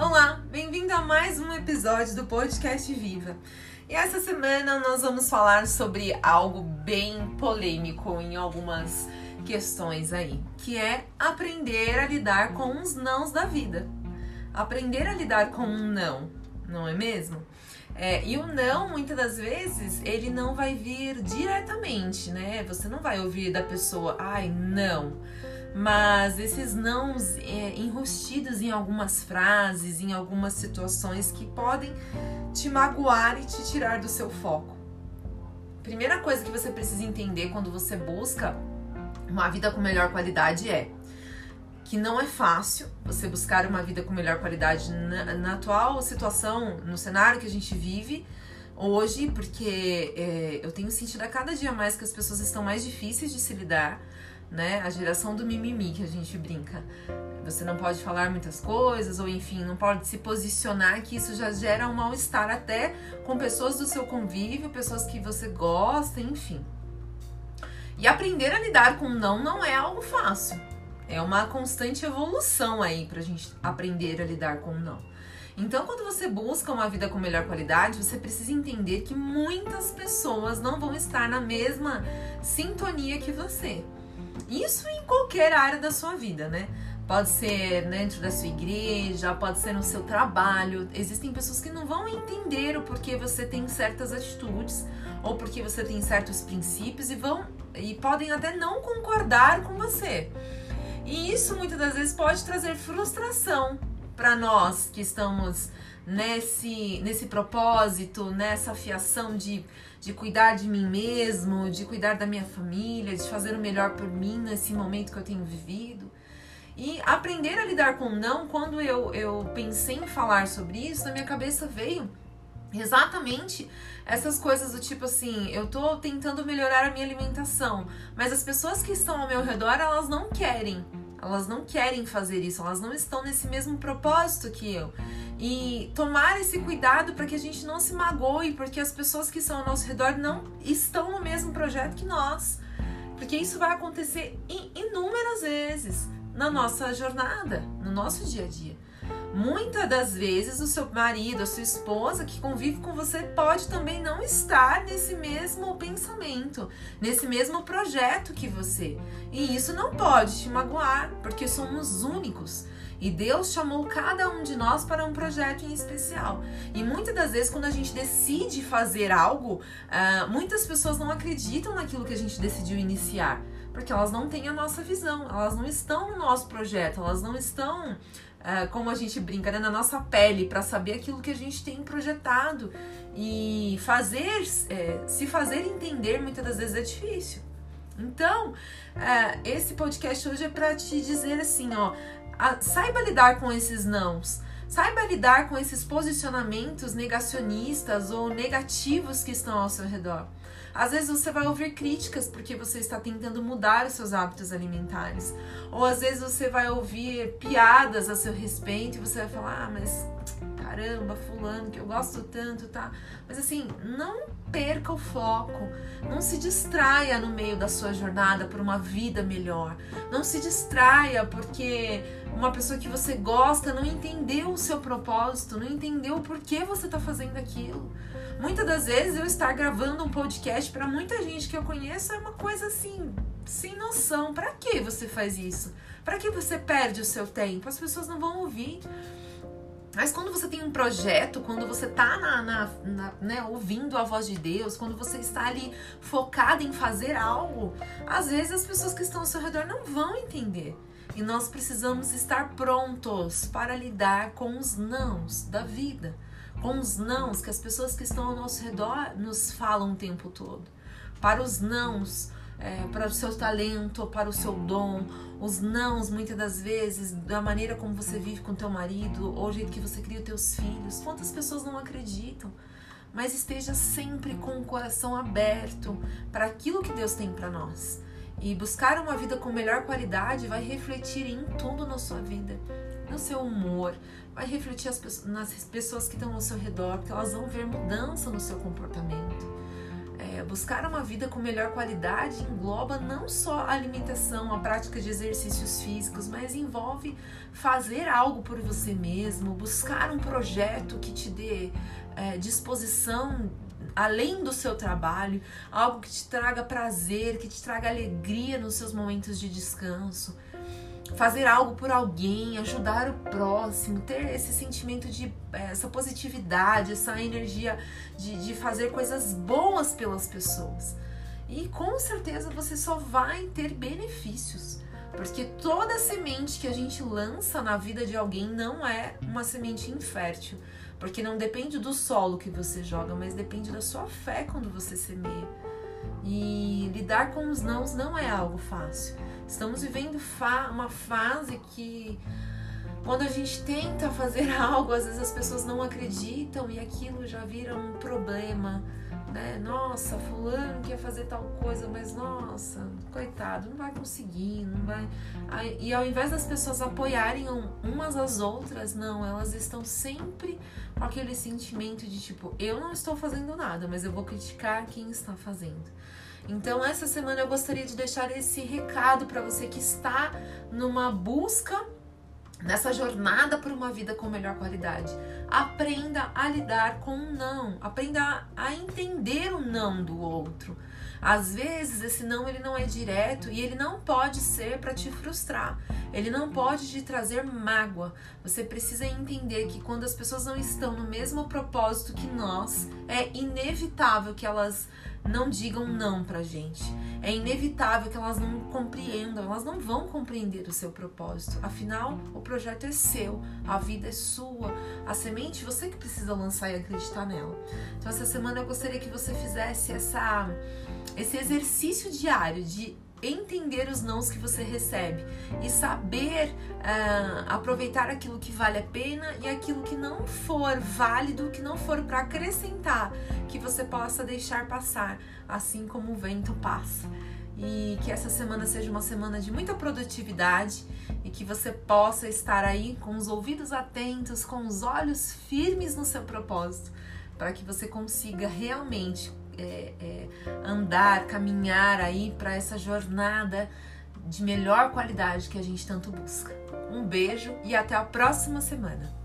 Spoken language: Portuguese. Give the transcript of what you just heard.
Olá, bem-vindo a mais um episódio do podcast Viva. E essa semana nós vamos falar sobre algo bem polêmico em algumas questões aí, que é aprender a lidar com os nãos da vida. Aprender a lidar com um não, não é mesmo? É, e o não, muitas das vezes, ele não vai vir diretamente, né? Você não vai ouvir da pessoa, ai, não mas esses nãos é, enrustidos em algumas frases, em algumas situações que podem te magoar e te tirar do seu foco. Primeira coisa que você precisa entender quando você busca uma vida com melhor qualidade é que não é fácil você buscar uma vida com melhor qualidade na, na atual situação, no cenário que a gente vive hoje, porque é, eu tenho sentido a cada dia mais que as pessoas estão mais difíceis de se lidar né? A geração do mimimi que a gente brinca. Você não pode falar muitas coisas, ou enfim, não pode se posicionar, que isso já gera um mal-estar até com pessoas do seu convívio, pessoas que você gosta, enfim. E aprender a lidar com não não é algo fácil. É uma constante evolução aí pra gente aprender a lidar com não. Então, quando você busca uma vida com melhor qualidade, você precisa entender que muitas pessoas não vão estar na mesma sintonia que você. Isso em qualquer área da sua vida, né? Pode ser dentro da sua igreja, pode ser no seu trabalho. Existem pessoas que não vão entender o porquê você tem certas atitudes ou porque você tem certos princípios e vão e podem até não concordar com você. E isso muitas das vezes pode trazer frustração para nós que estamos nesse, nesse propósito, nessa afiação de, de cuidar de mim mesmo, de cuidar da minha família, de fazer o melhor por mim nesse momento que eu tenho vivido. E aprender a lidar com não, quando eu, eu pensei em falar sobre isso, na minha cabeça veio exatamente essas coisas do tipo assim, eu tô tentando melhorar a minha alimentação, mas as pessoas que estão ao meu redor, elas não querem. Elas não querem fazer isso, elas não estão nesse mesmo propósito que eu. E tomar esse cuidado para que a gente não se magoe, porque as pessoas que estão ao nosso redor não estão no mesmo projeto que nós. Porque isso vai acontecer inúmeras vezes na nossa jornada, no nosso dia a dia. Muitas das vezes o seu marido, a sua esposa que convive com você pode também não estar nesse mesmo pensamento, nesse mesmo projeto que você. E isso não pode te magoar, porque somos únicos. E Deus chamou cada um de nós para um projeto em especial. E muitas das vezes, quando a gente decide fazer algo, uh, muitas pessoas não acreditam naquilo que a gente decidiu iniciar. Porque elas não têm a nossa visão, elas não estão no nosso projeto, elas não estão uh, como a gente brinca, né, na nossa pele, para saber aquilo que a gente tem projetado. E fazer, é, se fazer entender muitas das vezes é difícil. Então, uh, esse podcast hoje é para te dizer assim, ó, saiba lidar com esses nãos. Saiba lidar com esses posicionamentos negacionistas ou negativos que estão ao seu redor. Às vezes você vai ouvir críticas porque você está tentando mudar os seus hábitos alimentares. Ou às vezes você vai ouvir piadas a seu respeito e você vai falar: "Ah, mas caramba, fulano que eu gosto tanto, tá?". Mas assim, não perca o foco. Não se distraia no meio da sua jornada por uma vida melhor. Não se distraia porque uma pessoa que você gosta não entendeu o seu propósito, não entendeu o porquê você está fazendo aquilo. Muitas das vezes eu estar gravando um podcast para muita gente que eu conheço é uma coisa assim, sem noção. Para que você faz isso? Para que você perde o seu tempo? As pessoas não vão ouvir. Mas quando você tem um projeto, quando você está na, na, na, né, ouvindo a voz de Deus, quando você está ali focado em fazer algo, às vezes as pessoas que estão ao seu redor não vão entender. E nós precisamos estar prontos para lidar com os nãos da vida com os nãos que as pessoas que estão ao nosso redor nos falam o tempo todo. Para os nãos, é, para o seu talento, para o seu dom, os nãos muitas das vezes da maneira como você vive com teu marido ou o jeito que você cria os teus filhos. Quantas pessoas não acreditam? Mas esteja sempre com o coração aberto para aquilo que Deus tem para nós. E buscar uma vida com melhor qualidade vai refletir em tudo na sua vida, no seu humor, vai refletir as, nas pessoas que estão ao seu redor, porque elas vão ver mudança no seu comportamento. É, buscar uma vida com melhor qualidade engloba não só a alimentação, a prática de exercícios físicos, mas envolve fazer algo por você mesmo, buscar um projeto que te dê é, disposição além do seu trabalho, algo que te traga prazer, que te traga alegria nos seus momentos de descanso. Fazer algo por alguém, ajudar o próximo, ter esse sentimento de essa positividade, essa energia de, de fazer coisas boas pelas pessoas. E com certeza você só vai ter benefícios. Porque toda semente que a gente lança na vida de alguém não é uma semente infértil. Porque não depende do solo que você joga, mas depende da sua fé quando você semeia. E lidar com os nãos não é algo fácil. Estamos vivendo fa uma fase que quando a gente tenta fazer algo, às vezes as pessoas não acreditam e aquilo já vira um problema né? Nossa, fulano quer fazer tal coisa, mas nossa, coitado, não vai conseguir, não vai. E ao invés das pessoas apoiarem umas às outras, não, elas estão sempre com aquele sentimento de tipo, eu não estou fazendo nada, mas eu vou criticar quem está fazendo. Então, essa semana eu gostaria de deixar esse recado para você que está numa busca nessa jornada por uma vida com melhor qualidade. Aprenda a lidar com o não, aprenda a entender o não do outro. Às vezes esse não ele não é direto e ele não pode ser para te frustrar. Ele não pode te trazer mágoa. Você precisa entender que quando as pessoas não estão no mesmo propósito que nós, é inevitável que elas não digam não pra gente. É inevitável que elas não compreendam, elas não vão compreender o seu propósito. Afinal, o projeto é seu, a vida é sua, a semente você que precisa lançar e acreditar nela. Então essa semana eu gostaria que você fizesse essa esse exercício diário de entender os nãos que você recebe e saber uh, aproveitar aquilo que vale a pena e aquilo que não for válido, que não for para acrescentar, que você possa deixar passar, assim como o vento passa. E que essa semana seja uma semana de muita produtividade e que você possa estar aí com os ouvidos atentos, com os olhos firmes no seu propósito, para que você consiga realmente é, é, andar, caminhar aí para essa jornada de melhor qualidade que a gente tanto busca. Um beijo e até a próxima semana.